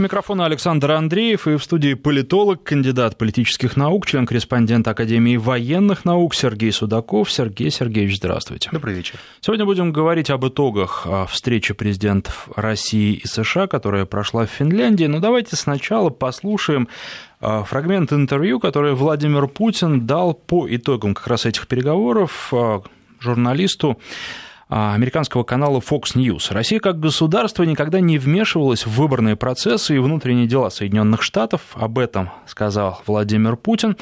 У микрофона Александр Андреев и в студии политолог, кандидат политических наук, член-корреспондент Академии военных наук Сергей Судаков. Сергей Сергеевич, здравствуйте. Добрый вечер. Сегодня будем говорить об итогах а, встречи президентов России и США, которая прошла в Финляндии. Но давайте сначала послушаем а, фрагмент интервью, которое Владимир Путин дал по итогам как раз этих переговоров а, журналисту американского канала Fox News. Россия как государство никогда не вмешивалась в выборные процессы и внутренние дела Соединенных Штатов. Об этом сказал Владимир Путин.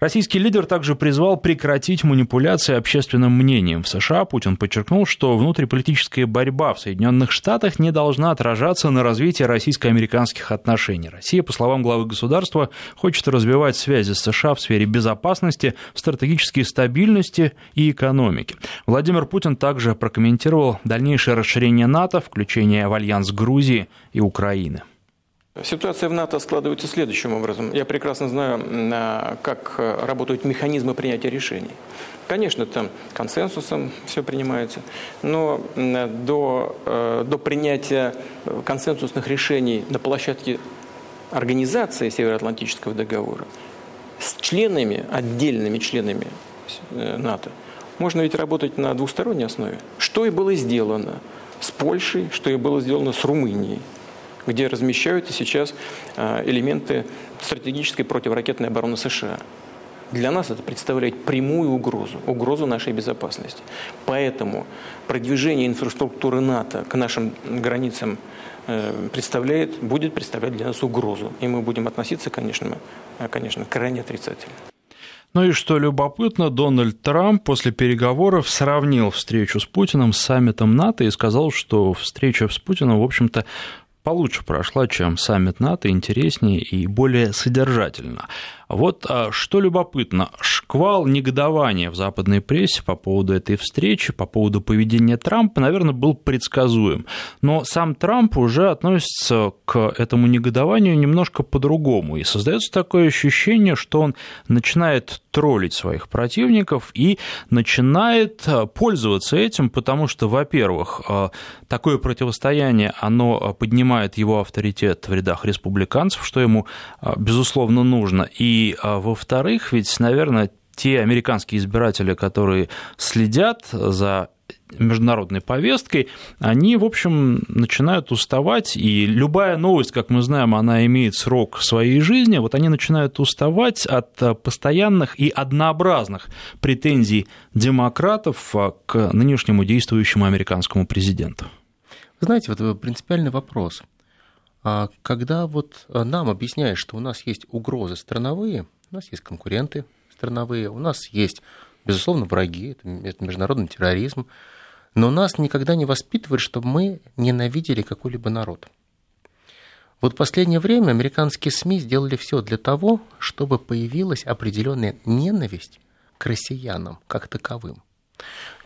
Российский лидер также призвал прекратить манипуляции общественным мнением в США. Путин подчеркнул, что внутриполитическая борьба в Соединенных Штатах не должна отражаться на развитии российско-американских отношений. Россия, по словам главы государства, хочет развивать связи с США в сфере безопасности, стратегической стабильности и экономики. Владимир Путин также прокомментировал дальнейшее расширение НАТО, включение в альянс Грузии и Украины. Ситуация в НАТО складывается следующим образом. Я прекрасно знаю, как работают механизмы принятия решений. Конечно, там консенсусом все принимается, но до, э, до принятия консенсусных решений на площадке организации Североатлантического договора с членами, отдельными членами э, НАТО, можно ведь работать на двусторонней основе. Что и было сделано с Польшей, что и было сделано с Румынией где размещаются сейчас а, элементы стратегической противоракетной обороны США. Для нас это представляет прямую угрозу, угрозу нашей безопасности. Поэтому продвижение инфраструктуры НАТО к нашим границам э, представляет, будет представлять для нас угрозу. И мы будем относиться, конечно, э, конечно крайне отрицательно. Ну и что любопытно, Дональд Трамп после переговоров сравнил встречу с Путиным с саммитом НАТО и сказал, что встреча с Путиным, в общем-то, получше прошла, чем саммит НАТО, интереснее и более содержательно. Вот а, что любопытно, шквал негодования в западной прессе по поводу этой встречи, по поводу поведения Трампа, наверное, был предсказуем. Но сам Трамп уже относится к этому негодованию немножко по-другому. И создается такое ощущение, что он начинает троллить своих противников и начинает а, пользоваться этим, потому что, во-первых, а, такое противостояние, оно поднимает его авторитет в рядах республиканцев, что ему, безусловно, нужно. И и, а, во-вторых, ведь, наверное, те американские избиратели, которые следят за международной повесткой, они, в общем, начинают уставать, и любая новость, как мы знаем, она имеет срок своей жизни, вот они начинают уставать от постоянных и однообразных претензий демократов а, к нынешнему действующему американскому президенту. Вы знаете, вот принципиальный вопрос. А когда вот э, нам объясняют, что у нас есть угрозы страновые, у нас есть конкуренты страновые, у нас есть, безусловно, враги, это международный терроризм, но нас никогда не воспитывают, чтобы мы ненавидели какой-либо народ. Вот в последнее время американские СМИ сделали все для того, чтобы появилась определенная ненависть к россиянам как таковым.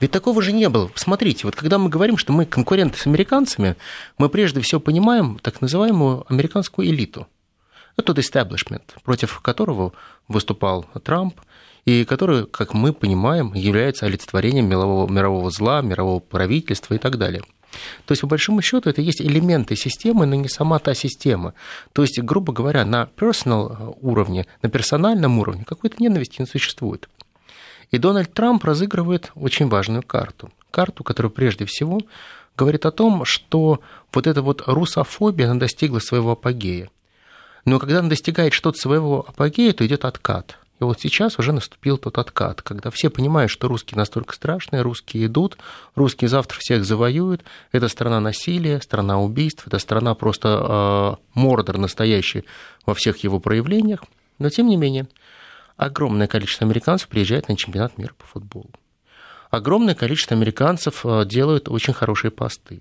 Ведь такого же не было. Смотрите, вот когда мы говорим, что мы конкуренты с американцами, мы прежде всего понимаем так называемую американскую элиту. Это тот establishment, против которого выступал Трамп, и который, как мы понимаем, является олицетворением мирового, мирового зла, мирового правительства и так далее. То есть, по большому счету, это есть элементы системы, но не сама та система. То есть, грубо говоря, на personal уровне, на персональном уровне какой-то ненависти не существует. И Дональд Трамп разыгрывает очень важную карту. Карту, которая прежде всего говорит о том, что вот эта вот русофобия, она достигла своего апогея. Но когда она достигает что-то своего апогея, то идет откат. И вот сейчас уже наступил тот откат, когда все понимают, что русские настолько страшные, русские идут, русские завтра всех завоюют, это страна насилия, страна убийств, это страна просто э, мордор настоящий во всех его проявлениях. Но тем не менее, огромное количество американцев приезжает на чемпионат мира по футболу. Огромное количество американцев э, делают очень хорошие посты.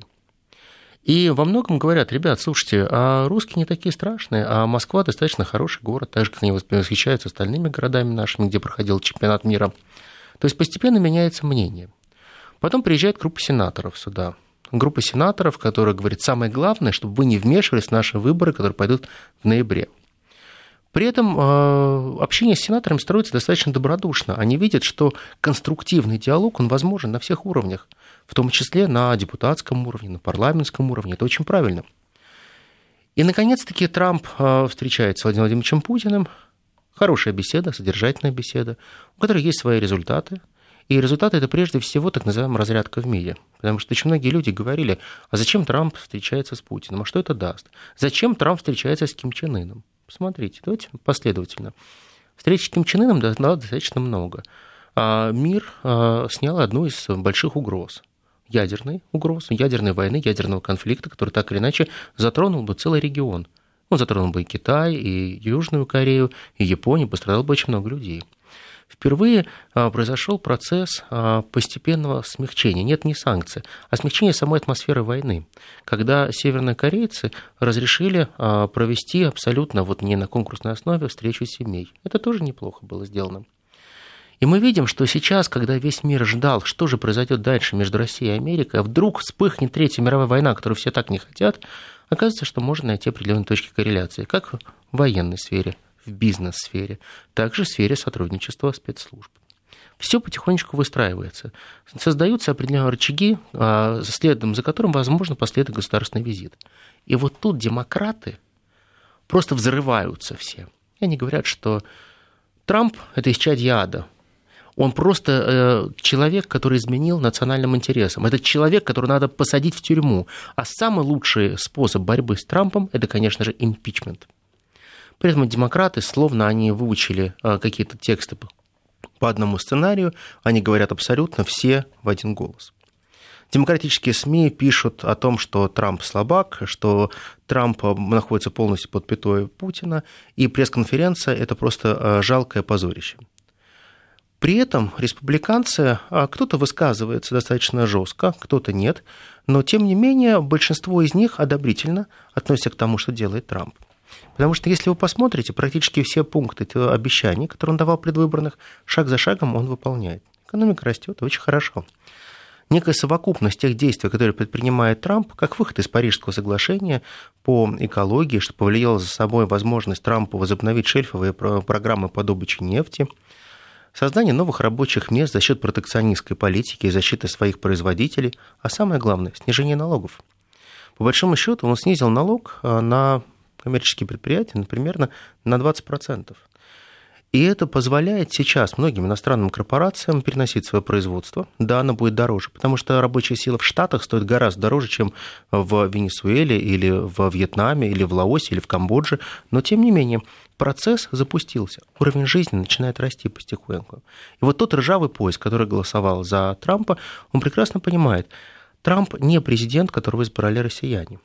И во многом говорят, ребят, слушайте, а русские не такие страшные, а Москва достаточно хороший город, так же, как они восхищаются остальными городами нашими, где проходил чемпионат мира. То есть постепенно меняется мнение. Потом приезжает группа сенаторов сюда. Группа сенаторов, которая говорит, самое главное, чтобы вы не вмешивались в наши выборы, которые пойдут в ноябре. При этом э, общение с сенаторами строится достаточно добродушно. Они видят, что конструктивный диалог, он возможен на всех уровнях, в том числе на депутатском уровне, на парламентском уровне. Это очень правильно. И, наконец-таки, Трамп э, встречается с Владимиром Владимировичем Путиным. Хорошая беседа, содержательная беседа, у которой есть свои результаты. И результаты это прежде всего так называемая разрядка в мире. Потому что очень многие люди говорили, а зачем Трамп встречается с Путиным, а что это даст? Зачем Трамп встречается с Ким Чен Ыном? Посмотрите, давайте последовательно. Встреч с Ким Чен Ыном достаточно много. А мир а, снял одну из больших угроз ядерной угрозы, ядерной войны, ядерного конфликта, который так или иначе затронул бы целый регион. Он затронул бы и Китай, и Южную Корею, и Японию, пострадал бы очень много людей впервые а, произошел процесс а, постепенного смягчения. Нет, не санкций, а смягчения самой атмосферы войны. Когда северные корейцы разрешили а, провести абсолютно вот не на конкурсной основе встречу семей. Это тоже неплохо было сделано. И мы видим, что сейчас, когда весь мир ждал, что же произойдет дальше между Россией и Америкой, вдруг вспыхнет Третья мировая война, которую все так не хотят, оказывается, что можно найти определенные точки корреляции, как в военной сфере – в бизнес-сфере, также в сфере сотрудничества спецслужб. Все потихонечку выстраивается. Создаются определенные рычаги, а, следом за которым, возможно, последует государственный визит. И вот тут демократы просто взрываются все. И они говорят, что Трамп – это исчадье ада. Он просто э, человек, который изменил национальным интересам. Это человек, который надо посадить в тюрьму. А самый лучший способ борьбы с Трампом – это, конечно же, импичмент. При этом демократы, словно они выучили а, какие-то тексты по одному сценарию, они говорят абсолютно все в один голос. Демократические СМИ пишут о том, что Трамп слабак, что Трамп находится полностью под пятой Путина, и пресс-конференция – это просто а, жалкое позорище. При этом республиканцы, кто-то высказывается достаточно жестко, кто-то нет, но тем не менее большинство из них одобрительно относятся к тому, что делает Трамп. Потому что если вы посмотрите, практически все пункты обещаний, которые он давал предвыборных, шаг за шагом он выполняет. Экономика растет, очень хорошо. Некая совокупность тех действий, которые предпринимает Трамп, как выход из Парижского соглашения по экологии, что повлияло за собой возможность Трампа возобновить шельфовые программы по добыче нефти, создание новых рабочих мест за счет протекционистской политики и защиты своих производителей, а самое главное – снижение налогов. По большому счету он снизил налог а, на коммерческие предприятия, например, на 20%. И это позволяет сейчас многим иностранным корпорациям переносить свое производство. Да, оно будет дороже, потому что рабочая сила в Штатах стоит гораздо дороже, чем в Венесуэле или в Вьетнаме или в Лаосе или в Камбодже. Но, тем не менее, процесс запустился. Уровень жизни начинает расти потихоньку. И вот тот ржавый поезд, который голосовал за Трампа, он прекрасно понимает, Трамп не президент, которого избрали россияне.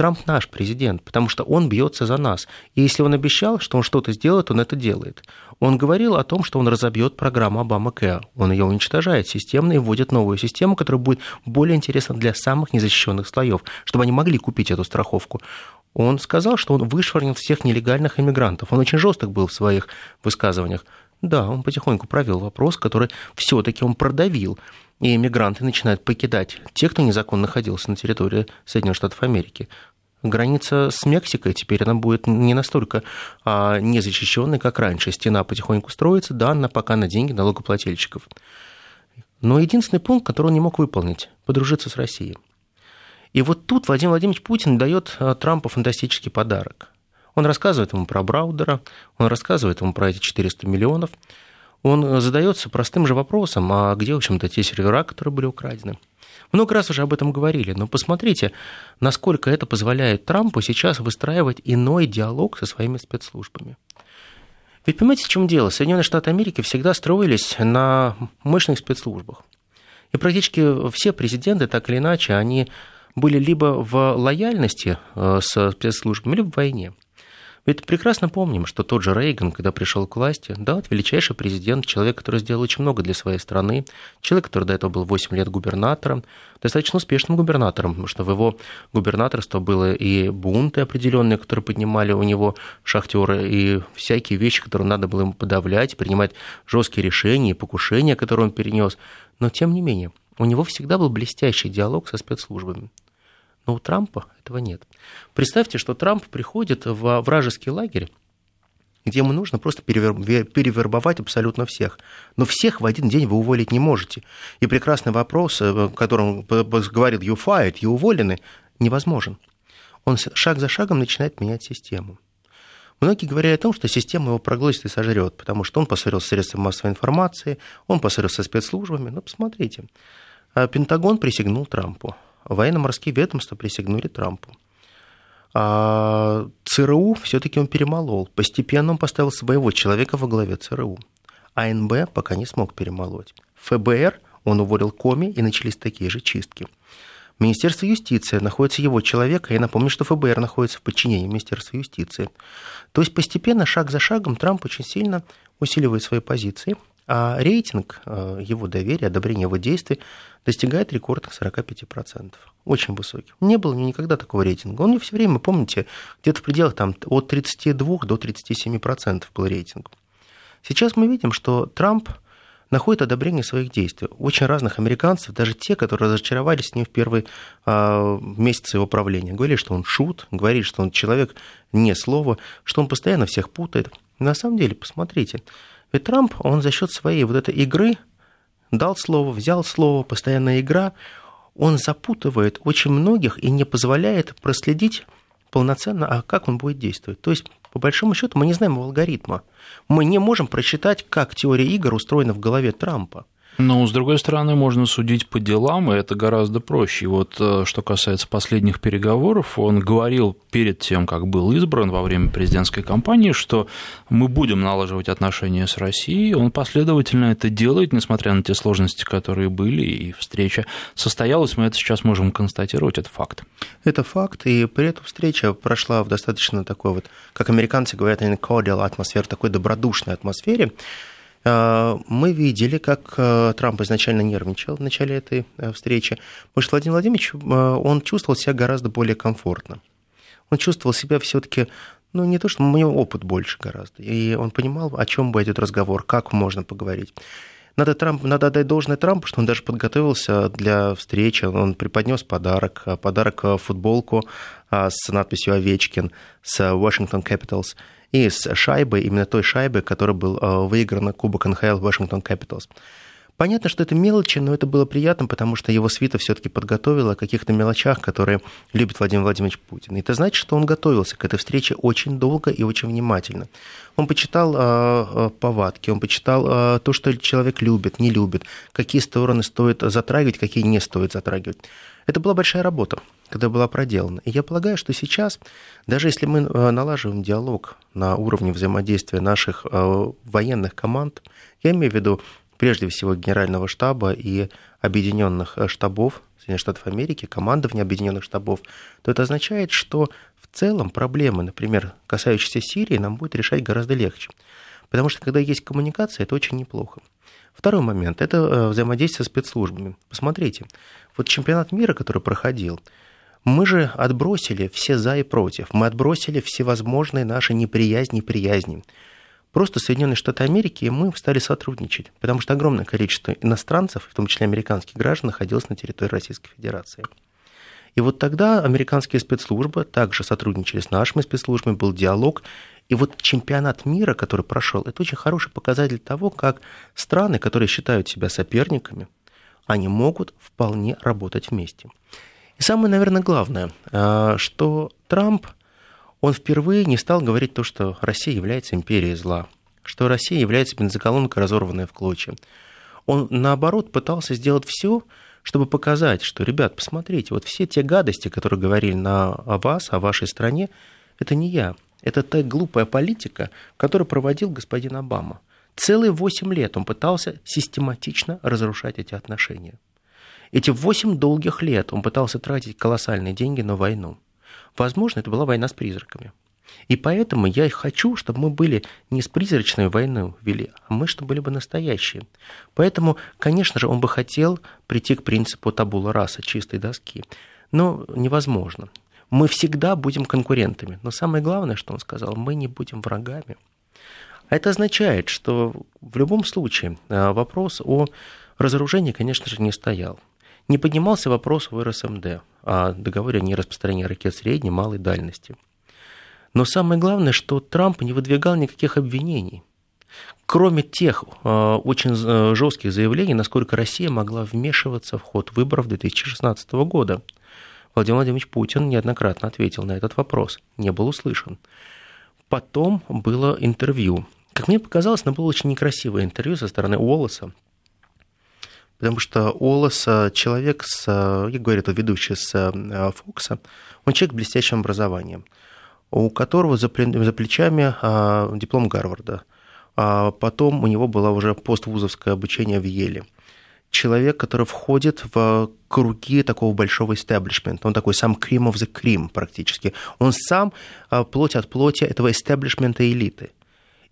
Трамп наш президент, потому что он бьется за нас. И если он обещал, что он что-то сделает, он это делает. Он говорил о том, что он разобьет программу Обама Кэр. Он ее уничтожает системно и вводит новую систему, которая будет более интересна для самых незащищенных слоев, чтобы они могли купить эту страховку. Он сказал, что он вышвырнет всех нелегальных иммигрантов. Он очень жесток был в своих высказываниях. Да, он потихоньку провел вопрос, который все-таки он продавил. И иммигранты начинают покидать те, кто незаконно находился на территории Соединенных Штатов Америки. Граница с Мексикой теперь она будет не настолько а, незащищенной, как раньше. Стена потихоньку строится, да, она пока на деньги налогоплательщиков. Но единственный пункт, который он не мог выполнить – подружиться с Россией. И вот тут Владимир Владимирович Путин дает а, Трампу фантастический подарок. Он рассказывает ему про Браудера, он рассказывает ему про эти 400 миллионов. Он задается простым же вопросом, а где, в общем-то, те сервера, которые были украдены – много раз уже об этом говорили, но посмотрите, насколько это позволяет Трампу сейчас выстраивать иной диалог со своими спецслужбами. Ведь понимаете, в чем дело? Соединенные Штаты Америки всегда строились на мощных спецслужбах. И практически все президенты, так или иначе, они были либо в лояльности э, с спецслужбами, либо в войне. Ведь прекрасно помним, что тот же Рейган, когда пришел к власти, да, величайший президент, человек, который сделал очень много для своей страны, человек, который до этого был 8 лет губернатором, достаточно успешным губернатором, потому что в его губернаторство было и бунты определенные, которые поднимали у него шахтеры, и всякие вещи, которые надо было ему подавлять, принимать жесткие решения, покушения, которые он перенес. Но тем не менее, у него всегда был блестящий диалог со спецслужбами. Но у Трампа этого нет. Представьте, что Трамп приходит в вражеский лагерь, где ему нужно просто перевербовать абсолютно всех. Но всех в один день вы уволить не можете. И прекрасный вопрос, о э, котором говорит «you fired», «you уволены», невозможен. он шаг за шагом начинает менять систему. Многие говорят о том, что система его проглотит и сожрет, потому что он поссорился с средствами массовой информации, он поссорился со спецслужбами. Но посмотрите, а Пентагон присягнул Трампу, военно-морские ведомства присягнули Трампу. А ЦРУ все-таки он перемолол. Постепенно он поставил своего человека во главе ЦРУ. АНБ пока не смог перемолоть. ФБР он уволил Коми, и начались такие же чистки. Министерство юстиции находится его человек, а я напомню, что ФБР находится в подчинении Министерства юстиции. То есть постепенно, шаг за шагом, Трамп очень сильно усиливает свои позиции, а рейтинг э, его доверия, одобрения его действий достигает рекордных 45%. Очень высокий. Не было никогда такого рейтинга. Он все время, помните, где-то в пределах там, от 32 до 37% был рейтинг. Сейчас мы видим, что Трамп находит одобрение своих действий. Очень разных американцев, даже те, которые разочаровались с ним в первые а, месяцы его правления. Говорили, что он шут, говорили, что он человек не слова, что он постоянно всех путает. на самом деле, посмотрите, ведь Трамп, он за счет своей вот этой игры дал слово, взял слово, постоянная игра, он запутывает очень многих и не позволяет проследить полноценно, а как он будет действовать. То есть, по большому счету, мы не знаем его алгоритма. Мы не можем просчитать, как теория игр устроена в голове Трампа. Но, с другой стороны, можно судить по делам, и это гораздо проще. И вот э, что касается последних переговоров, он говорил перед тем, как был избран во время президентской кампании, что мы будем налаживать отношения с Россией. Он последовательно это делает, несмотря на те сложности, которые были, и встреча состоялась. Мы это сейчас можем констатировать, это факт. Это факт, и при этом встреча прошла в достаточно такой вот, как американцы говорят, cordial атмосфере, такой добродушной атмосфере. А, мы видели, как э, Трамп изначально нервничал в начале этой э, встречи, потому что Владимир Владимирович, э, он чувствовал себя гораздо более комфортно. Он чувствовал себя все-таки, ну, не то, что у него опыт больше гораздо, и он понимал, о чем пойдет разговор, как можно поговорить. Надо, Трамп, надо отдать должное Трампу, что он даже подготовился для встречи. Он преподнес подарок, подарок футболку с надписью «Овечкин» с Washington Capitals – и с шайбой, именно той шайбой, которая был э, выиграна Кубок НХЛ Вашингтон Capitals. Понятно, что это мелочи, но это было приятно, потому что его свита все-таки подготовила о каких-то мелочах, которые любит Владимир Владимирович Путин. И это значит, что он готовился к этой встрече очень долго и очень внимательно. Он почитал э, повадки, он почитал э, то, что человек любит, не любит, какие стороны стоит затрагивать, какие не стоит затрагивать. Это была большая работа, когда была проделана. И я полагаю, что сейчас, даже если мы э, налаживаем диалог на уровне взаимодействия наших э, военных команд, я имею в виду прежде всего Генерального штаба и объединенных э, штабов Соединенных Штатов Америки, командования объединенных штабов, то это означает, что в целом проблемы, например, касающиеся Сирии, нам будет решать гораздо легче. Потому что когда есть коммуникация, это очень неплохо. Второй момент – это взаимодействие с спецслужбами. Посмотрите, вот чемпионат мира, который проходил, мы же отбросили все за и против. Мы отбросили всевозможные наши неприязни и приязни. Просто Соединенные Штаты Америки и мы стали сотрудничать, потому что огромное количество иностранцев, в том числе американских граждан, находилось на территории Российской Федерации. И вот тогда американские спецслужбы также сотрудничали с нашими спецслужбами, был диалог. И вот чемпионат мира, который прошел, это очень хороший показатель того, как страны, которые считают себя соперниками, они могут вполне работать вместе. И самое, наверное, главное, а, что Трамп, он впервые не стал говорить то, что Россия является империей зла, что Россия является бензоколонкой, разорванная в клочья. Он, наоборот, пытался сделать все, чтобы показать, что, ребят, посмотрите, вот все те гадости, которые говорили на, о вас, о вашей стране, это не я. Это та глупая политика, которую проводил господин Обама. Целые восемь лет он пытался систематично разрушать эти отношения. Эти восемь долгих лет он пытался тратить колоссальные деньги на войну. Возможно, это была война с призраками. И поэтому я и хочу, чтобы мы были не с призрачной войной вели, а мы, чтобы были бы настоящие. Поэтому, конечно же, он бы хотел прийти к принципу табула раса, чистой доски. Но невозможно. Мы всегда будем конкурентами. Но самое главное, что он сказал, мы не будем врагами. А это означает, что в любом случае э, вопрос о разоружении, конечно же, не стоял. Не поднимался вопрос в РСМД о договоре о нераспространении ракет средней малой дальности. Но самое главное, что Трамп не выдвигал никаких обвинений. Кроме тех э, очень э, жестких заявлений, насколько Россия могла вмешиваться в ход выборов 2016 года. Владимир Владимирович Путин неоднократно ответил на этот вопрос, не был услышан. Потом было интервью. Как мне показалось, оно было очень некрасивое интервью со стороны Уоллеса, потому что Уоллес человек с, я говорю, ведущий с э, Фокса, он человек с блестящим образованием, у которого за, плечами диплом Гарварда. А потом у него было уже поствузовское обучение в Еле – человек, который входит в круги такого большого истеблишмента. Он такой сам cream of the cream практически. Он сам плоть от плоти этого истеблишмента элиты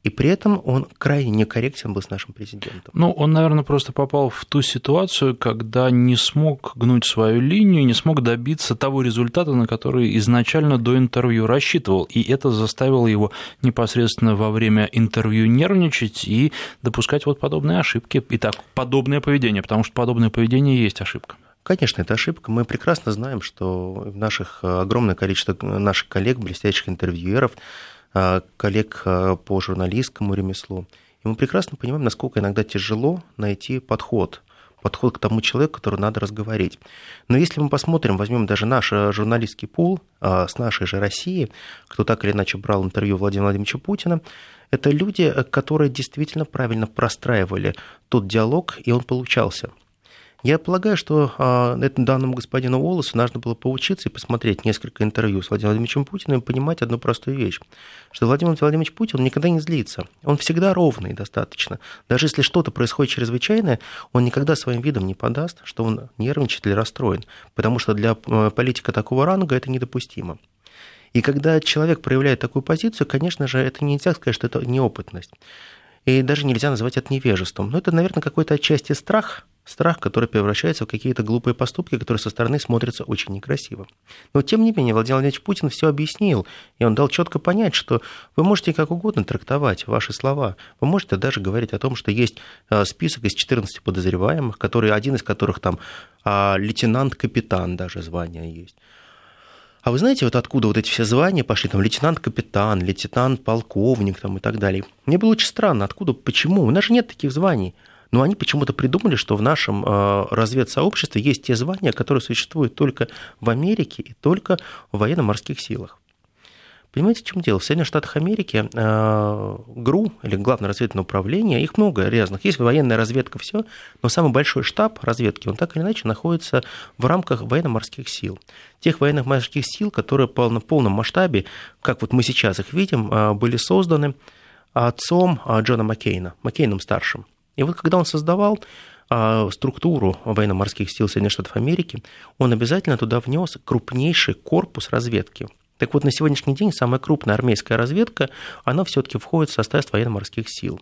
и при этом он крайне некорректен был с нашим президентом. Ну, он, наверное, просто попал в ту ситуацию, когда не смог гнуть свою линию, не смог добиться того результата, на который изначально до интервью рассчитывал, и это заставило его непосредственно во время интервью нервничать и допускать вот подобные ошибки. Итак, подобное поведение, потому что подобное поведение есть ошибка. Конечно, это ошибка. Мы прекрасно знаем, что в наших огромное количество наших коллег, блестящих интервьюеров, коллег а, по журналистскому ремеслу. И мы прекрасно понимаем, насколько иногда тяжело найти подход, подход к тому человеку, который надо разговорить. Но если мы посмотрим, возьмем даже наш а, журналистский пул с нашей же России, кто так или иначе брал интервью Владимира Владимировича Путина, это люди, которые действительно правильно простраивали тот диалог, и он получался. Я полагаю, что а, данному господину Волосу нужно было поучиться и посмотреть несколько интервью с Владимиром Владимировичем Путиным и понимать одну простую вещь, что Владимир Владимирович Путин никогда не злится. Он всегда ровный достаточно. Даже если что-то происходит чрезвычайное, он никогда своим видом не подаст, что он нервничает или расстроен, потому что для э, политика такого ранга это недопустимо. И когда человек проявляет такую позицию, конечно же, это нельзя сказать, что это неопытность. И даже нельзя называть это невежеством. Но это, наверное, какой-то отчасти страх – страх, который превращается в какие-то глупые поступки, которые со стороны смотрятся очень некрасиво. Но, тем не менее, Владимир Владимирович Путин все объяснил, и он дал четко понять, что вы можете как угодно трактовать ваши слова, вы можете даже говорить о том, что есть э, список из 14 подозреваемых, который, один из которых там а, лейтенант-капитан даже звание есть. А вы знаете, вот откуда вот эти все звания пошли, там, лейтенант-капитан, лейтенант-полковник там, и так далее? Мне было очень странно, откуда, почему? У нас же нет таких званий но они почему-то придумали, что в нашем э, разведсообществе есть те звания, которые существуют только в Америке и только в военно-морских силах. Понимаете, в чем дело? В Соединенных Штатах Америки э, ГРУ, или Главное разведывательное управление, их много разных. Есть военная разведка, все, но самый большой штаб разведки, он так или иначе находится в рамках военно-морских сил. Тех военно-морских сил, которые в полном масштабе, как вот мы сейчас их видим, э, были созданы отцом Джона Маккейна, Маккейном старшим. И вот когда он создавал а, структуру военно-морских сил Соединенных Штатов Америки, он обязательно туда внес крупнейший корпус разведки. Так вот, на сегодняшний день самая крупная армейская разведка, она все-таки входит в состав военно-морских сил.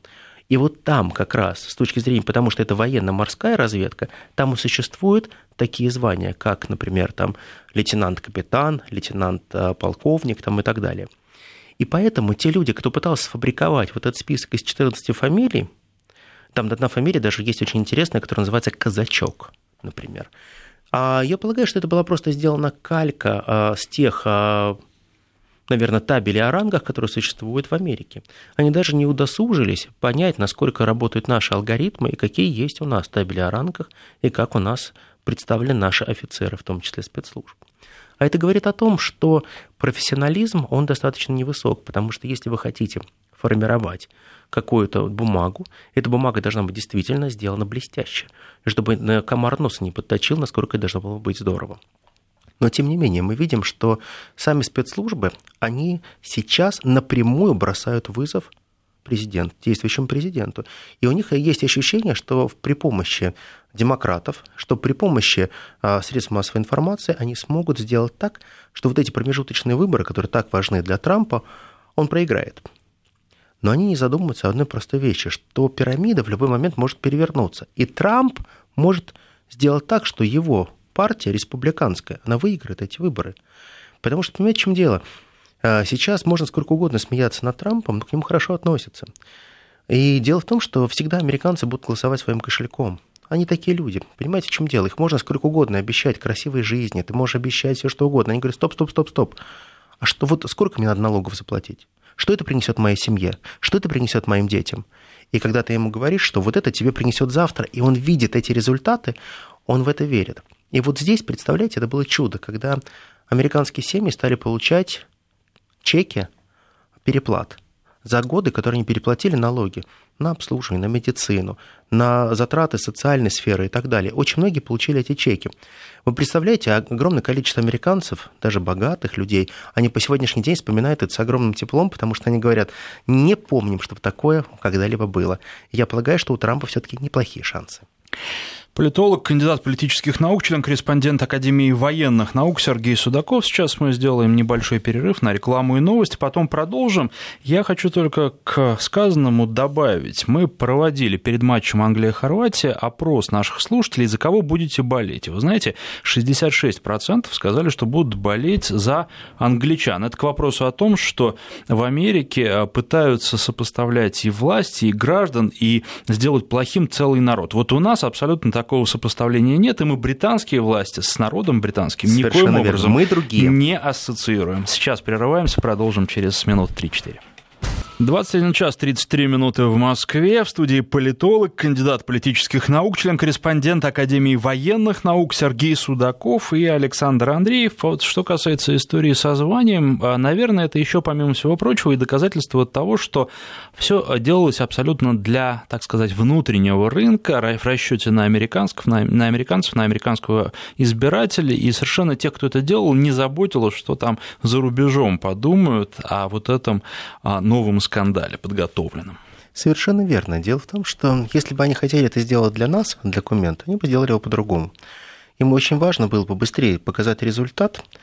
И вот там как раз, с точки зрения, потому что это военно-морская разведка, там и существуют такие звания, как, например, там лейтенант-капитан, лейтенант-полковник там, и так далее. И поэтому те люди, кто пытался сфабриковать вот этот список из 14 фамилий, там одна фамилия даже есть очень интересная, которая называется Казачок, например. А я полагаю, что это была просто сделана калька а, с тех а, наверное, табели о рангах, которые существуют в Америке. Они даже не удосужились понять, насколько работают наши алгоритмы и какие есть у нас табели о рангах, и как у нас представлены наши офицеры, в том числе спецслужб. А это говорит о том, что профессионализм, он достаточно невысок, потому что если вы хотите формировать какую-то бумагу, эта бумага должна быть действительно сделана блестяще, чтобы комар носа не подточил, насколько это должно было быть здорово. Но, тем не менее, мы видим, что сами спецслужбы, они сейчас напрямую бросают вызов президент, действующему президенту. И у них есть ощущение, что при помощи демократов, что при помощи а, средств массовой информации они смогут сделать так, что вот эти промежуточные выборы, которые так важны для Трампа, он проиграет но они не задумываются о одной простой вещи, что пирамида в любой момент может перевернуться. И Трамп может сделать так, что его партия республиканская, она выиграет эти выборы. Потому что, понимаете, в чем дело? А, сейчас можно сколько угодно смеяться над Трампом, но к нему хорошо относятся. И дело в том, что всегда американцы будут голосовать своим кошельком. Они такие люди. Понимаете, в чем дело? Их можно сколько угодно обещать красивой жизни, ты можешь обещать все что угодно. Они говорят, стоп, стоп, стоп, стоп. А что вот сколько мне надо налогов заплатить? Что это принесет моей семье? Что это принесет моим детям? И когда ты ему говоришь, что вот это тебе принесет завтра, и он видит эти результаты, он в это верит. И вот здесь, представляете, это было чудо, когда американские семьи стали получать чеки переплат за годы, которые они переплатили налоги на обслуживание, на медицину, на затраты социальной сферы и так далее. Очень многие получили эти чеки. Вы представляете, огромное количество американцев, даже богатых людей, они по сегодняшний день вспоминают это с огромным теплом, потому что они говорят, не помним, чтобы такое когда-либо было. Я полагаю, что у Трампа все-таки неплохие шансы. Политолог, кандидат политических наук, член-корреспондент Академии военных наук Сергей Судаков. Сейчас мы сделаем небольшой перерыв на рекламу и новости, потом продолжим. Я хочу только к сказанному добавить. Мы проводили перед матчем Англия-Хорватия опрос наших слушателей, за кого будете болеть. Вы знаете, 66% сказали, что будут болеть за англичан. Это к вопросу о том, что в Америке пытаются сопоставлять и власти, и граждан, и сделать плохим целый народ. Вот у нас абсолютно так такого сопоставления нет, и мы британские власти с народом британским Совершенно никоим образом мы другие. не ассоциируем. Сейчас прерываемся, продолжим через минут 3-4. 21 час 33 минуты в Москве. В студии политолог, кандидат политических наук, член-корреспондент Академии военных наук Сергей Судаков и Александр Андреев. Вот что касается истории со званием, а, наверное, это еще, помимо всего прочего, и доказательство того, что все делалось абсолютно для, так сказать, внутреннего рынка, в расчете на американцев, на, на американцев, на американского избирателя, и совершенно тех, кто это делал, не заботило, что там за рубежом подумают о вот этом а, новом скандале подготовленном. Совершенно верно. Дело в том, что если бы они хотели это сделать для нас, документ, они бы сделали его по-другому. Им очень важно было бы быстрее показать результат, э,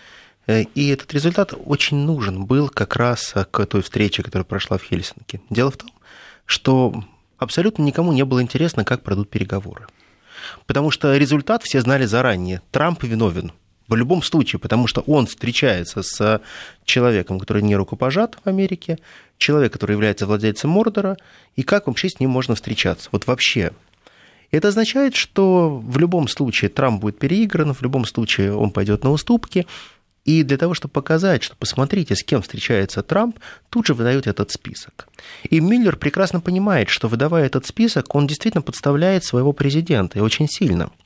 и этот результат очень нужен был как раз к той встрече, которая прошла в Хельсинки. Дело в том, что абсолютно никому не было интересно, как пройдут переговоры. Потому что результат все знали заранее. Трамп виновен – в любом случае, потому что он встречается с человеком, который не рукопожат в Америке, человек, который является владельцем Мордора, и как вообще с ним можно встречаться? Вот вообще. Это означает, что в любом случае Трамп будет переигран, в любом случае он пойдет на уступки, и для того, чтобы показать, что посмотрите, с кем встречается Трамп, тут же выдают этот список. И Миллер прекрасно понимает, что выдавая этот список, он действительно подставляет своего президента, и очень сильно –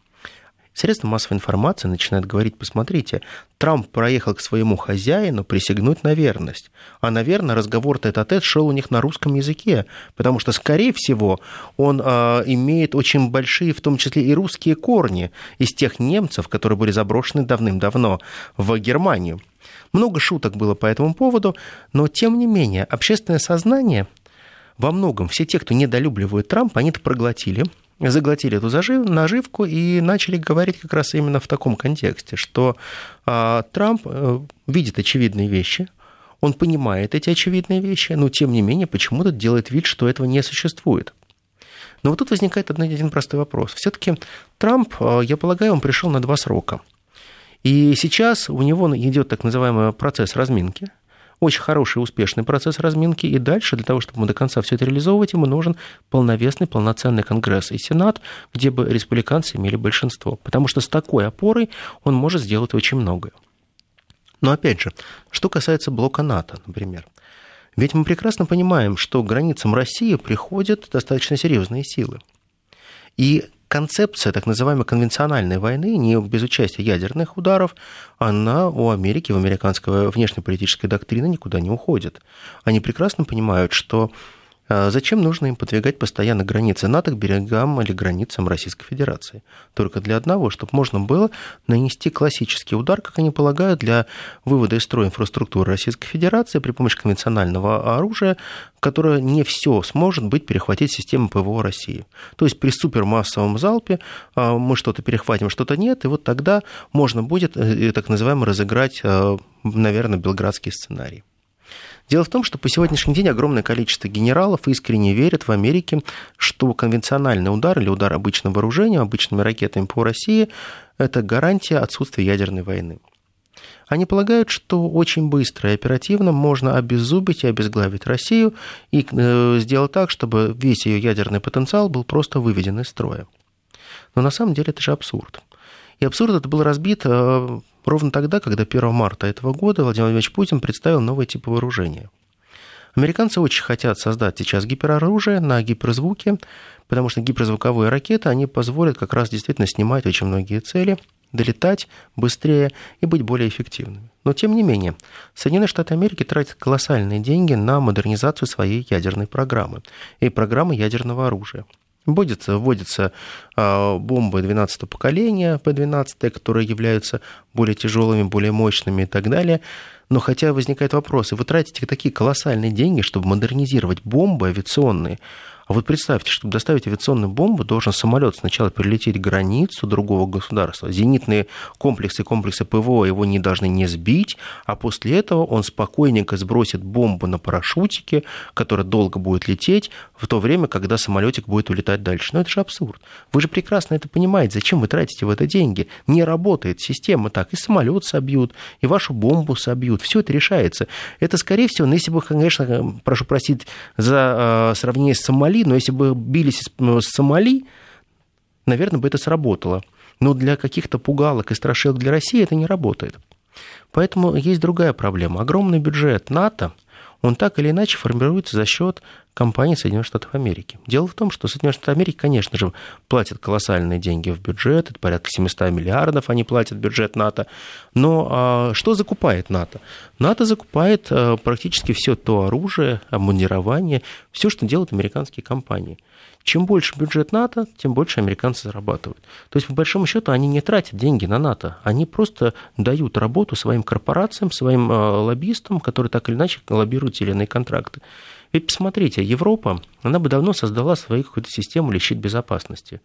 Средства массовой информации начинают говорить, посмотрите, Трамп проехал к своему хозяину присягнуть на верность. А, наверное, разговор тет-а-тет шел у них на русском языке, потому что, скорее всего, он э, имеет очень большие, в том числе и русские корни из тех немцев, которые были заброшены давным-давно в Германию. Много шуток было по этому поводу, но, тем не менее, общественное сознание во многом, все те, кто недолюбливают Трампа, они это проглотили – заглотили эту зажив, наживку и начали говорить как раз именно в таком контексте, что а, Трамп а, видит очевидные вещи, он понимает эти очевидные вещи, но тем не менее почему-то делает вид, что этого не существует. Но вот тут возникает один простой вопрос. Все-таки Трамп, а, я полагаю, он пришел на два срока. И сейчас у него идет так называемый процесс разминки – очень хороший, успешный процесс разминки, и дальше для того, чтобы мы до конца все это реализовывать, ему нужен полновесный, полноценный Конгресс и Сенат, где бы республиканцы имели большинство. Потому что с такой опорой он может сделать очень многое. Но опять же, что касается блока НАТО, например. Ведь мы прекрасно понимаем, что к границам России приходят достаточно серьезные силы. И концепция так называемой конвенциональной войны, не без участия ядерных ударов, она у Америки, в американской внешнеполитической доктрине никуда не уходит. Они прекрасно понимают, что зачем нужно им подвигать постоянно границы НАТО к берегам или границам Российской Федерации? Только для одного, чтобы можно было нанести классический удар, как они полагают, для вывода из строя инфраструктуры Российской Федерации при помощи конвенционального оружия, которое не все сможет быть перехватить систему ПВО России. То есть при супермассовом залпе а, мы что-то перехватим, что-то нет, и вот тогда можно будет э, так называемо разыграть, э, наверное, белградский сценарий. Дело в том, что по сегодняшний день огромное количество генералов искренне верят в Америке, что конвенциональный удар или удар обычным вооружением, обычными ракетами по России – это гарантия отсутствия ядерной войны. Они полагают, что очень быстро и оперативно можно обеззубить и обезглавить Россию и э, сделать так, чтобы весь ее ядерный потенциал был просто выведен из строя. Но на самом деле это же абсурд. И абсурд это был разбит э, ровно тогда, когда 1 марта этого года Владимир Владимирович Путин представил новый тип вооружения. Американцы очень хотят создать сейчас гипероружие на гиперзвуке, потому что гиперзвуковые ракеты, они позволят как раз действительно снимать очень многие цели. долетать быстрее и быть более эффективными. Но, тем не менее, Соединенные Штаты Америки тратят колоссальные деньги на модернизацию своей ядерной программы и программы ядерного оружия. Вводятся, вводятся э, бомбы 12 поколения, П-12, которые являются более тяжелыми, более мощными и так далее. Но хотя возникает вопрос, и вы тратите такие колоссальные деньги, чтобы модернизировать бомбы авиационные, а вот представьте, чтобы доставить авиационную бомбу, должен самолет сначала перелететь границу другого государства. Зенитные комплексы, комплексы ПВО его не должны не сбить, а после этого он спокойненько сбросит бомбу на парашютике, которая долго будет лететь, в то время, когда самолетик будет улетать дальше. Но это же абсурд. Вы же прекрасно это понимаете. Зачем вы тратите в это деньги? Не работает система так. И самолет собьют, и вашу бомбу собьют. Все это решается. Это, скорее всего, ну, если бы, конечно, прошу простить за э, сравнение с Сомали, Сомали, но если бы бились с Сомали, наверное, бы это сработало. Но для каких-то пугалок и страшилок для России это не работает. Поэтому есть другая проблема. Огромный бюджет НАТО, он так или иначе формируется за счет компании Соединенных Штатов Америки. Дело в том, что Соединенные Штаты Америки, конечно же, платят колоссальные деньги в бюджет, это порядка 700 миллиардов они платят бюджет НАТО. Но а, что закупает НАТО? НАТО закупает а, практически все то оружие, обмундирование, все, что делают американские компании. Чем больше бюджет НАТО, тем больше американцы зарабатывают. То есть, по большому счету, они не тратят деньги на НАТО, они просто дают работу своим корпорациям, своим а, лоббистам, которые так или иначе лоббируют те или иные контракты. Ведь посмотрите, Европа, она бы давно создала свою какую-то систему лечить безопасности.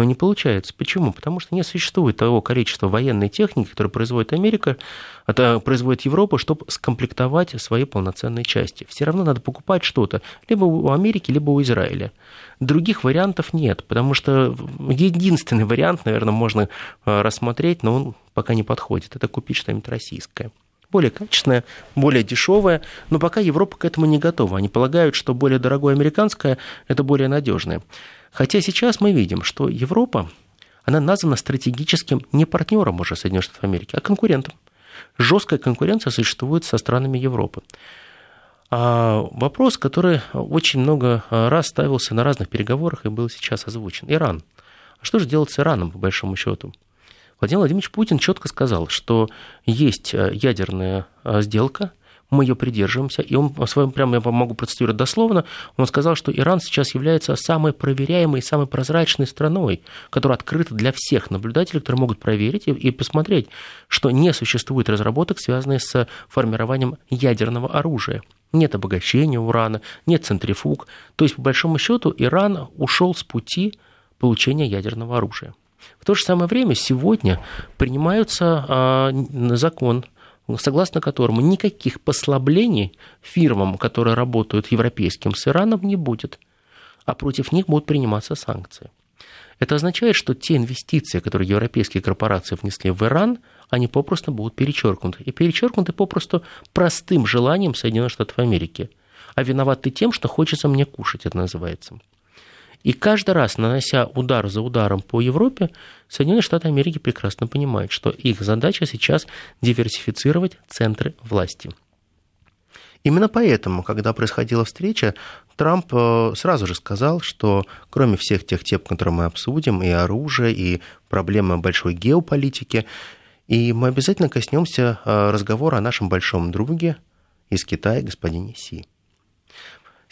Но не получается. Почему? Потому что не существует того количества военной техники, которую производит Америка, это производит Европа, чтобы скомплектовать свои полноценные части. Все равно надо покупать что-то либо у Америки, либо у Израиля. Других вариантов нет, потому что единственный вариант, наверное, можно э, рассмотреть, но он пока не подходит. Это купить что-нибудь российское более качественное, более дешевое, но пока Европа к этому не готова. Они полагают, что более дорогое американское – это более надежное. Хотя сейчас мы видим, что Европа, она названа стратегическим не партнером уже Соединенных Штатов Америки, а конкурентом. Жесткая конкуренция существует со странами Европы. А вопрос, который очень много раз ставился на разных переговорах и был сейчас озвучен. Иран. А что же делать с Ираном, по большому счету? Владимир Владимирович Путин четко сказал, что есть э, ядерная э, сделка, мы ее придерживаемся, и он своем, прямо я могу процитировать дословно, он сказал, что Иран сейчас является самой проверяемой, самой прозрачной страной, которая открыта для всех наблюдателей, которые могут проверить и, и посмотреть, что не существует разработок, связанных с формированием ядерного оружия. Нет обогащения урана, нет центрифуг. То есть, по большому счету, Иран ушел с пути получения ядерного оружия. В то же самое время сегодня принимается а, закон, согласно которому никаких послаблений фирмам, которые работают европейским с Ираном, не будет, а против них будут приниматься санкции. Это означает, что те инвестиции, которые европейские корпорации внесли в Иран, они попросту будут перечеркнуты. И перечеркнуты попросту простым желанием Соединенных Штатов Америки. А виноваты тем, что хочется мне кушать, это называется. И каждый раз, нанося удар за ударом по Европе, Соединенные Штаты Америки прекрасно понимают, что их задача сейчас диверсифицировать центры власти. Именно поэтому, когда происходила встреча, Трамп э, сразу же сказал, что кроме всех тех тем, которые мы обсудим, и оружие, и проблемы большой геополитики, и мы обязательно коснемся э, разговора о нашем большом друге из Китая, господине Си.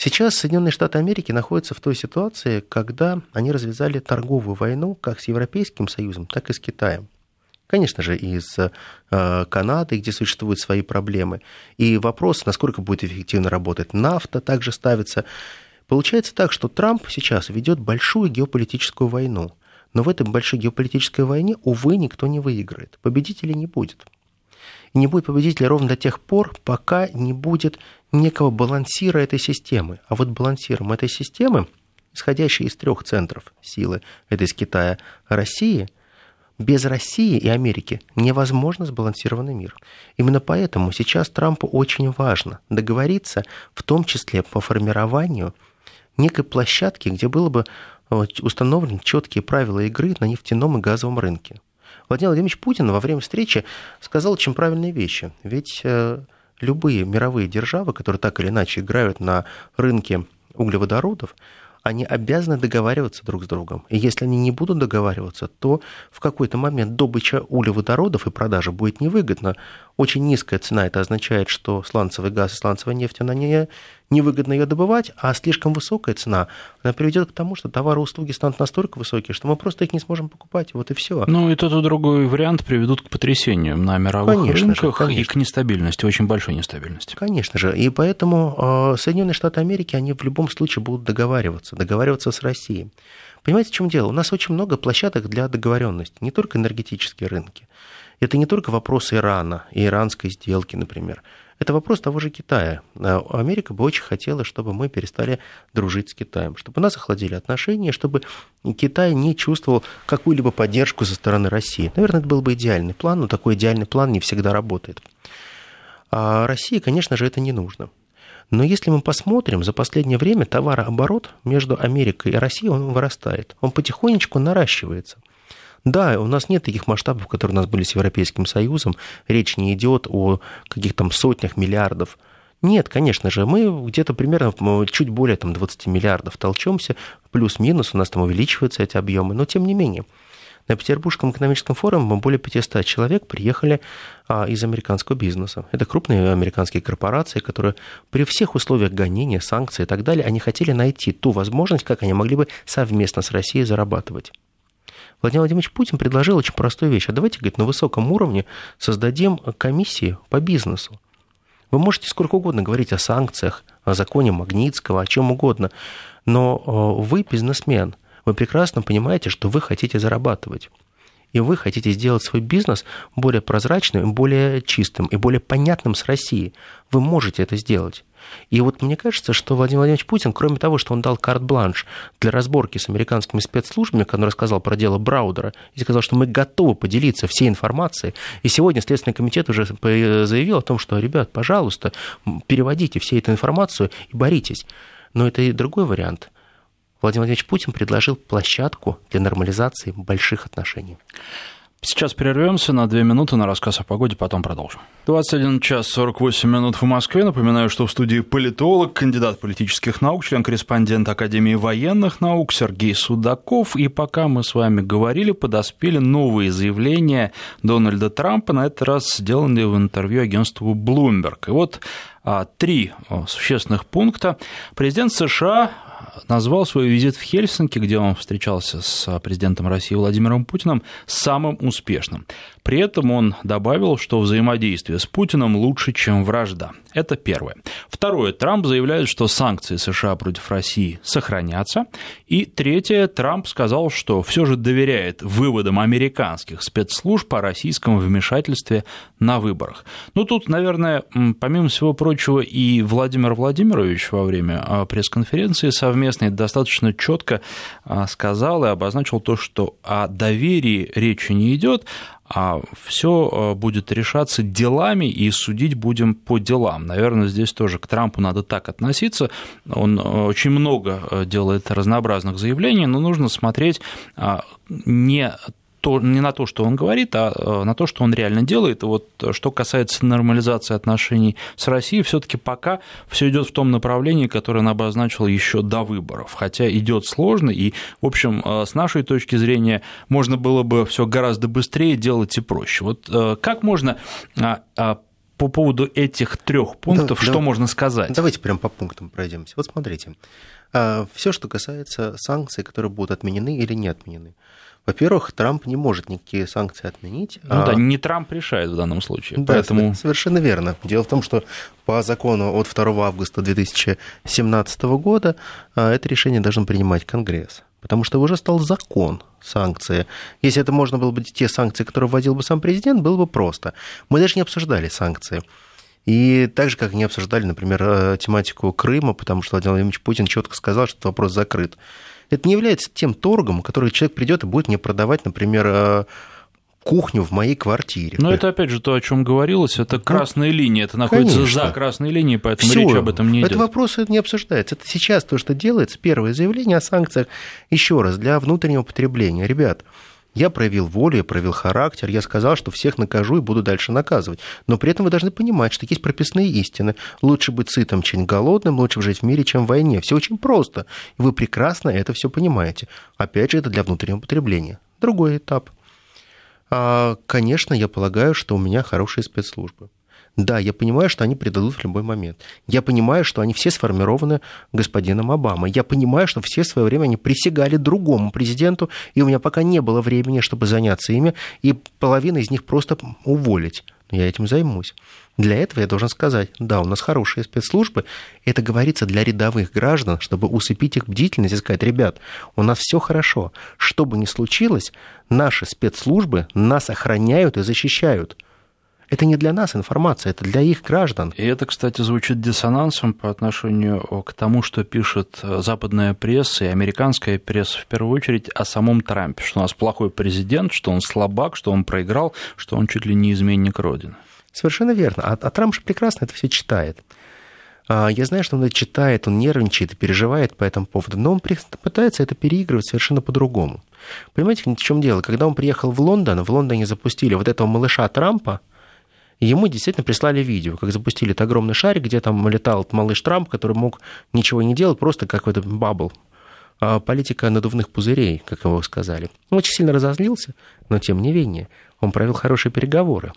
Сейчас Соединенные Штаты Америки находятся в той ситуации, когда они развязали торговую войну как с Европейским Союзом, так и с Китаем. Конечно же, из э, Канады, где существуют свои проблемы. И вопрос, насколько будет эффективно работать нафта, также ставится. Получается так, что Трамп сейчас ведет большую геополитическую войну. Но в этой большой геополитической войне, увы, никто не выиграет. Победителей не будет. И не будет победителя ровно до тех пор, пока не будет некого балансира этой системы. А вот балансиром этой системы, исходящей из трех центров силы, это из Китая, России, без России и Америки невозможно сбалансированный мир. Именно поэтому сейчас Трампу очень важно договориться, в том числе по формированию некой площадки, где было бы установлены четкие правила игры на нефтяном и газовом рынке. Владимир Владимирович Путин во время встречи сказал очень правильные вещи. Ведь э, любые мировые державы, которые так или иначе играют на рынке углеводородов, они обязаны договариваться друг с другом. И если они не будут договариваться, то в какой-то момент добыча углеводородов и продажа будет невыгодна. Очень низкая цена это означает, что сланцевый газ и сланцевая нефть, она не, невыгодно ее добывать, а слишком высокая цена, она приведет к тому, что товары и услуги станут настолько высокие, что мы просто их не сможем покупать. Вот и все. Ну и тот и другой вариант приведут к потрясению на мировых Конечно рынках же, конечно. и к нестабильности, очень большой нестабильности. Конечно же. И поэтому э, Соединенные Штаты Америки, они в любом случае будут договариваться, договариваться с Россией. Понимаете, в чем дело? У нас очень много площадок для договоренности, не только энергетические рынки. Это не только вопрос Ирана и иранской сделки, например. Это вопрос того же Китая. Э, Америка бы очень хотела, чтобы мы перестали дружить с Китаем, чтобы у нас охладили отношения, чтобы Китай не чувствовал какую-либо поддержку со стороны России. Наверное, это был бы идеальный план, но такой идеальный план не всегда работает. А России, конечно же, это не нужно. Но если мы посмотрим, за последнее время товарооборот между Америкой и Россией, он вырастает. Он потихонечку наращивается. Да, у нас нет таких масштабов, которые у нас были с Европейским Союзом. Речь не идет о каких-то сотнях миллиардов. Нет, конечно же, мы где-то примерно чуть более там, 20 миллиардов толчемся, плюс-минус, у нас там увеличиваются эти объемы, но тем не менее. На Петербургском экономическом форуме более 500 человек приехали а, из американского бизнеса. Это крупные американские корпорации, которые при всех условиях гонения, санкций и так далее, они хотели найти ту возможность, как они могли бы совместно с Россией зарабатывать. Владимир Владимирович Путин предложил очень простую вещь. А давайте, говорит, на высоком уровне создадим комиссии по бизнесу. Вы можете сколько угодно говорить о санкциях, о законе Магнитского, о чем угодно, но э, вы бизнесмен – вы прекрасно понимаете, что вы хотите зарабатывать. И вы хотите сделать свой бизнес более прозрачным, более чистым и более понятным с Россией. Вы можете это сделать. И вот мне кажется, что Владимир Владимирович Путин, кроме того, что он дал карт-бланш для разборки с американскими спецслужбами, когда он рассказал про дело Браудера, и сказал, что мы готовы поделиться всей информацией, и сегодня Следственный комитет уже заявил о том, что, ребят, пожалуйста, переводите всю эту информацию и боритесь. Но это и другой вариант – Владимир Владимирович Путин предложил площадку для нормализации больших отношений. Сейчас прервемся на две минуты на рассказ о погоде, потом продолжим. 21 час 48 минут в Москве. Напоминаю, что в студии политолог, кандидат политических наук, член-корреспондент Академии военных наук Сергей Судаков. И пока мы с вами говорили, подоспели новые заявления Дональда Трампа, на этот раз сделанные в интервью агентству Bloomberg. И вот а, три существенных пункта. Президент США назвал свой визит в Хельсинки, где он встречался с президентом России Владимиром Путиным, самым успешным. При этом он добавил, что взаимодействие с Путиным лучше, чем вражда. Это первое. Второе. Трамп заявляет, что санкции США против России сохранятся. И третье. Трамп сказал, что все же доверяет выводам американских спецслужб о российском вмешательстве на выборах. Ну, тут, наверное, помимо всего прочего, и Владимир Владимирович во время а, пресс-конференции совместной достаточно четко а, сказал и обозначил то, что о доверии речи не идет, а все э, будет решаться делами, и судить будем по делам. Наверное, здесь тоже к Трампу надо так относиться. Он э, очень много делает разнообразных заявлений, но нужно смотреть а, не то, не на то, что он говорит, а э, на то, что он реально делает. И вот э, что касается нормализации отношений с Россией, все-таки пока все идет в том направлении, которое он обозначил еще до выборов. Хотя идет сложно, и, в общем, э, с нашей точки зрения, можно было бы все гораздо быстрее делать и проще. Вот как можно а, а, по поводу этих трех пунктов, да, что да, можно сказать? Давайте прям по пунктам пройдемся. Вот смотрите, все, что касается санкций, которые будут отменены или не отменены. Во-первых, Трамп не может никакие санкции отменить. Ну а... да, не Трамп решает в данном случае. Да, поэтому... совершенно верно. Дело в том, что по закону от 2 августа 2017 года а, это решение должен принимать Конгресс. Потому что уже стал закон санкции. Если это можно было бы те санкции, которые вводил бы сам президент, было бы просто. Мы даже не обсуждали санкции. И так же, как не обсуждали, например, э, тематику Крыма, потому что Владимир Владимирович Путин четко сказал, что вопрос закрыт это не является тем торгом, который человек придет и будет мне продавать, например, э, кухню в моей квартире. Но это опять же то, о чем говорилось, это красная линия, это находится Конечно. за красной линией, поэтому Всё. речь об этом не идет. Это вопрос не обсуждается. Это сейчас то, что делается, первое заявление о санкциях, еще раз, для внутреннего потребления. Ребят, Я проявил волю, я проявил характер, я сказал, что всех накажу и буду дальше наказывать. Но при этом вы должны понимать, что есть прописные истины. Лучше быть сытым, чем голодным, лучше жить в мире, чем в войне. Все очень просто. И вы прекрасно это все понимаете. Опять же, это для внутреннего потребления. Другой этап. А, конечно, я полагаю, что у меня хорошие спецслужбы. Да, я понимаю, что они предадут в любой момент. Я понимаю, что они все сформированы господином Обамой. Я понимаю, что все свое время они присягали другому президенту, и у меня пока не было времени, чтобы заняться ими, и половину из них просто уволить. Но я этим займусь. Для этого я должен сказать, да, у нас хорошие спецслужбы, это говорится для рядовых граждан, чтобы усыпить их бдительность и сказать, ребят, у нас все хорошо. Что бы ни случилось, наши спецслужбы нас охраняют и защищают – это не для нас информация, это для их граждан. И это, кстати, звучит диссонансом по отношению к тому, что пишет западная пресса и американская пресса в первую очередь о самом Трампе, что у нас плохой президент, что он слабак, что он проиграл, что он чуть ли не изменник Родины. Совершенно верно. А, а Трамп же прекрасно это все читает. А, я знаю, что он это читает, он нервничает и переживает по этому поводу, но он пытается это переигрывать совершенно по-другому. Понимаете, в чем дело? Когда он приехал в Лондон, в Лондоне запустили вот этого малыша Трампа, ему действительно прислали видео, как запустили этот огромный шарик, где там летал малыш Трамп, который мог ничего не делать, просто как в этом бабл. А политика надувных пузырей, как его сказали. Он очень сильно разозлился, но тем не менее он провел хорошие переговоры.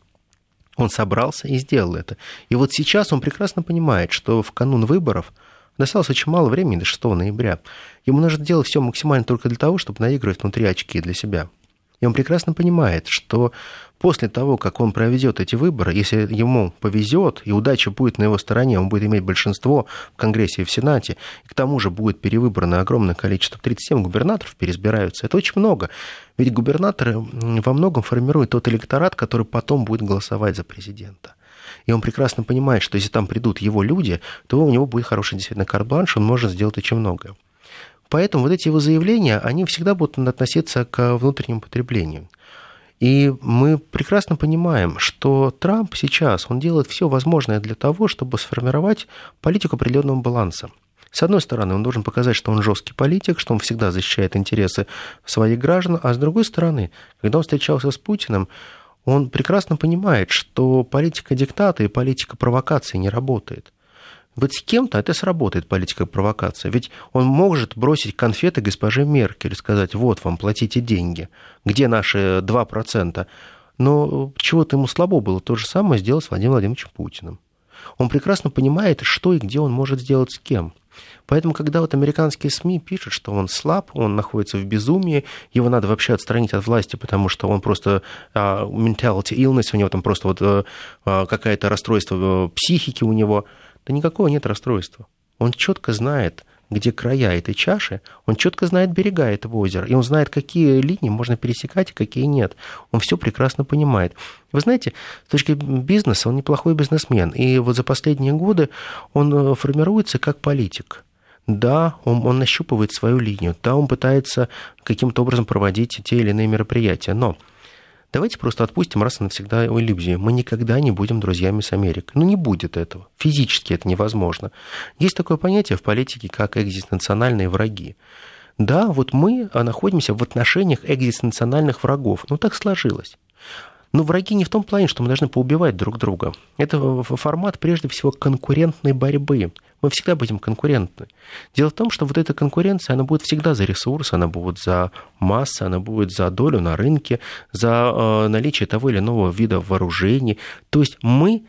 Он собрался и сделал это. И вот сейчас он прекрасно понимает, что в канун выборов осталось очень мало времени до 6 ноября. Ему нужно делать все максимально только для того, чтобы наигрывать внутри очки для себя. И он прекрасно понимает, что после того, как он проведет эти выборы, если ему повезет и удача будет на его стороне, он будет иметь большинство в Конгрессе и в Сенате, и к тому же будет перевыбрано огромное количество, 37 губернаторов переизбираются, это очень много. Ведь губернаторы во многом формируют тот электорат, который потом будет голосовать за президента. И он прекрасно понимает, что если там придут его люди, то у него будет хороший действительно карт-бланш, он может сделать очень многое. Поэтому вот эти его заявления, они всегда будут относиться к внутреннему потреблению. И мы прекрасно понимаем, что Трамп сейчас, он делает все возможное для того, чтобы сформировать политику определенного баланса. С одной стороны, он должен показать, что он жесткий политик, что он всегда защищает интересы своих граждан, а с другой стороны, когда он встречался с Путиным, он прекрасно понимает, что политика диктата и политика провокации не работает. Вот с кем-то это сработает, политика провокация. Ведь он может бросить конфеты госпоже Меркель сказать, вот вам, платите деньги. Где наши 2%? Но чего-то ему слабо было то же самое сделать с Владимиром Владимировичем Путиным. Он прекрасно понимает, что и где он может сделать с кем. Поэтому, когда вот американские СМИ пишут, что он слаб, он находится в безумии, его надо вообще отстранить от власти, потому что он просто uh, mentality illness, у него там просто вот uh, какое-то расстройство uh, психики у него – да никакого нет расстройства. Он четко знает, где края этой чаши, он четко знает берега этого озера, и он знает, какие линии можно пересекать, а какие нет. Он все прекрасно понимает. Вы знаете, с точки бизнеса он неплохой бизнесмен, и вот за последние годы он э, формируется как политик. Да, он, он нащупывает свою линию, да, он пытается каким-то образом проводить те или иные мероприятия, но Давайте просто отпустим раз и навсегда иллюзию. Мы никогда не будем друзьями с Америкой. Ну, не будет этого. Физически это невозможно. Есть такое понятие в политике, как экзистенциональные враги. Да, вот мы находимся в отношениях экзистенциональных врагов. Ну, так сложилось. Но враги не в том плане, что мы должны поубивать друг друга. Это формат, прежде всего, конкурентной борьбы. Мы всегда будем конкурентны. Дело в том, что вот эта конкуренция, она будет всегда за ресурс, она будет за массу, она будет за долю на рынке, за э, наличие того или иного вида вооружений. То есть мы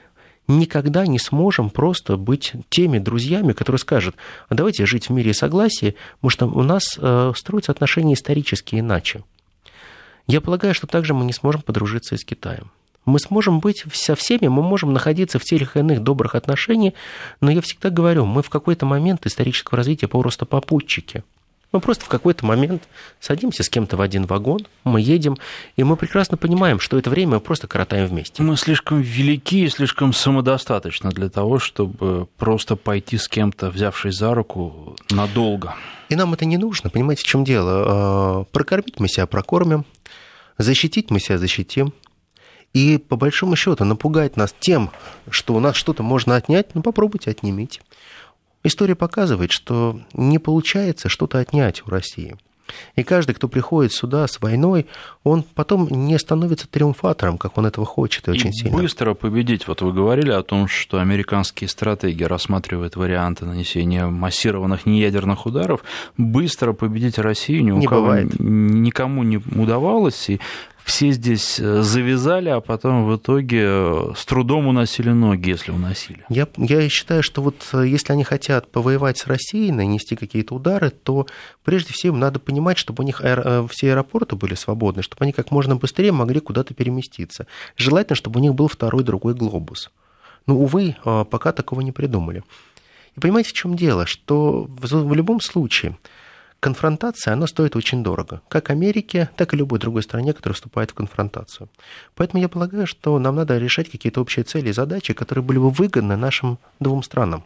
никогда не сможем просто быть теми друзьями, которые скажут, а давайте жить в мире и согласии, потому что у нас э, строятся отношения исторически иначе. Я полагаю, что также мы не сможем подружиться и с Китаем. Мы сможем быть со всеми, мы можем находиться в тех иных добрых отношениях, но я всегда говорю, мы в какой-то момент исторического развития просто попутчики. Мы просто в какой-то момент садимся с кем-то в один вагон, мы едем, и мы прекрасно понимаем, что это время мы просто коротаем вместе. Мы слишком велики и слишком самодостаточны для того, чтобы просто пойти с кем-то, взявшись за руку, надолго. И нам это не нужно, понимаете, в чем дело? А, прокормить мы себя прокормим, защитить мы себя защитим. И по большому счету напугать нас тем, что у нас что-то можно отнять, ну попробуйте отнимите. История показывает, что не получается что-то отнять у России. И каждый, кто приходит сюда с войной, он потом не становится триумфатором, как он этого хочет, и очень и сильно. быстро победить. Вот вы говорили о том, что американские стратегии рассматривают варианты нанесения массированных неядерных ударов. Быстро победить Россию ни у не кого, бывает. никому не удавалось. И все здесь э, завязали, а потом в итоге э, с трудом уносили ноги, если уносили. Я, я считаю, что вот э, если они хотят повоевать с Россией, нанести какие-то удары, то прежде всего им надо понимать, чтобы у них аэро, все аэропорты были свободны, чтобы они как можно быстрее могли куда-то переместиться. Желательно, чтобы у них был второй другой глобус. Но, увы, пока такого не придумали. И понимаете, в чем дело? Что в любом случае конфронтация, она стоит очень дорого. Как Америке, так и любой другой стране, которая вступает в конфронтацию. Поэтому я полагаю, что нам надо решать какие-то общие цели и задачи, которые были бы выгодны нашим двум странам.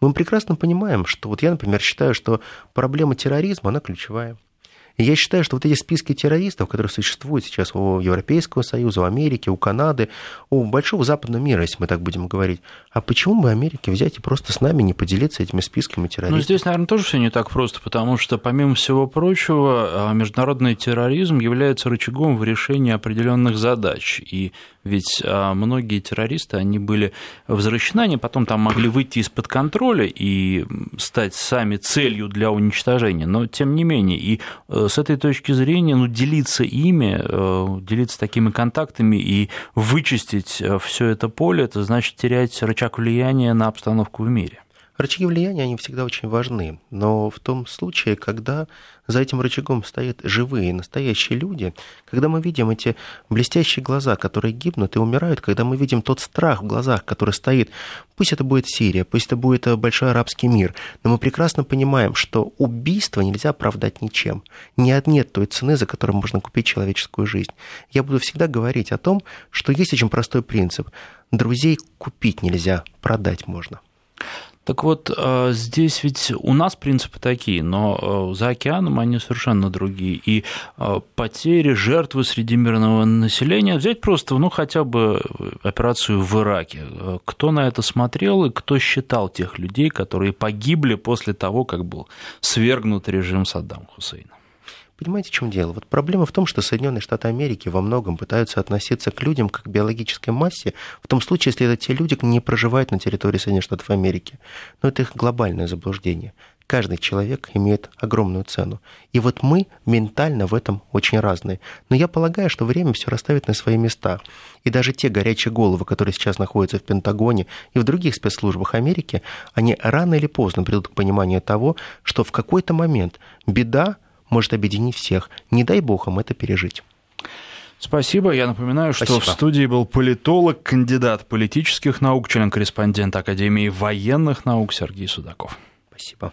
Мы прекрасно понимаем, что вот я, например, считаю, что проблема терроризма, она ключевая. Я считаю, что вот эти списки террористов, которые существуют сейчас у Европейского Союза, у Америки, у Канады, у большого западного мира, если мы так будем говорить, а почему бы Америке взять и просто с нами не поделиться этими списками террористов? Ну, здесь, наверное, тоже все не так просто, потому что, помимо всего прочего, а, международный терроризм является рычагом в решении определенных задач. И ведь а, многие террористы, они были возвращены, они потом там могли выйти из-под контроля и стать сами целью для уничтожения. Но, тем не менее, и э, с этой точки зрения, ну, делиться ими, э, делиться такими контактами и вычистить э, все это поле, это значит терять рычаг влияния на обстановку в мире. Рычаги влияния, они всегда очень важны, но в том случае, когда за этим рычагом стоят живые, настоящие люди, когда мы видим эти блестящие глаза, которые гибнут и умирают, когда мы видим тот страх в глазах, который стоит, пусть это будет Сирия, пусть это будет э, большой арабский мир, но мы прекрасно понимаем, что убийство нельзя оправдать ничем. Нет, нет той цены, за которую можно купить человеческую жизнь. Я буду всегда говорить о том, что есть очень простой принцип. Друзей купить нельзя, продать можно. Так вот, э, здесь ведь у нас принципы такие, но э, за океаном они совершенно другие. И э, потери, жертвы среди мирного населения, взять просто, ну, хотя бы операцию в Ираке. Кто на это смотрел и кто считал тех людей, которые погибли после того, как был свергнут режим Саддама Хусейна? Понимаете, в чем дело? Вот проблема в том, что Соединенные Штаты Америки во многом пытаются относиться к людям как к биологической массе, в том случае, если это те люди, не проживают на территории Соединенных Штатов Америки. Но это их глобальное заблуждение. Каждый человек имеет огромную цену. И вот мы ментально в этом очень разные. Но я полагаю, что время все расставит на свои места. И даже те горячие головы, которые сейчас находятся в Пентагоне и в других спецслужбах Америки, они рано или поздно придут к пониманию того, что в какой-то момент беда может объединить всех. Не дай бог им это пережить. Спасибо. Я напоминаю, Спасибо. что в студии был политолог, кандидат политических наук, член-корреспондент Академии военных наук Сергей Судаков. Спасибо.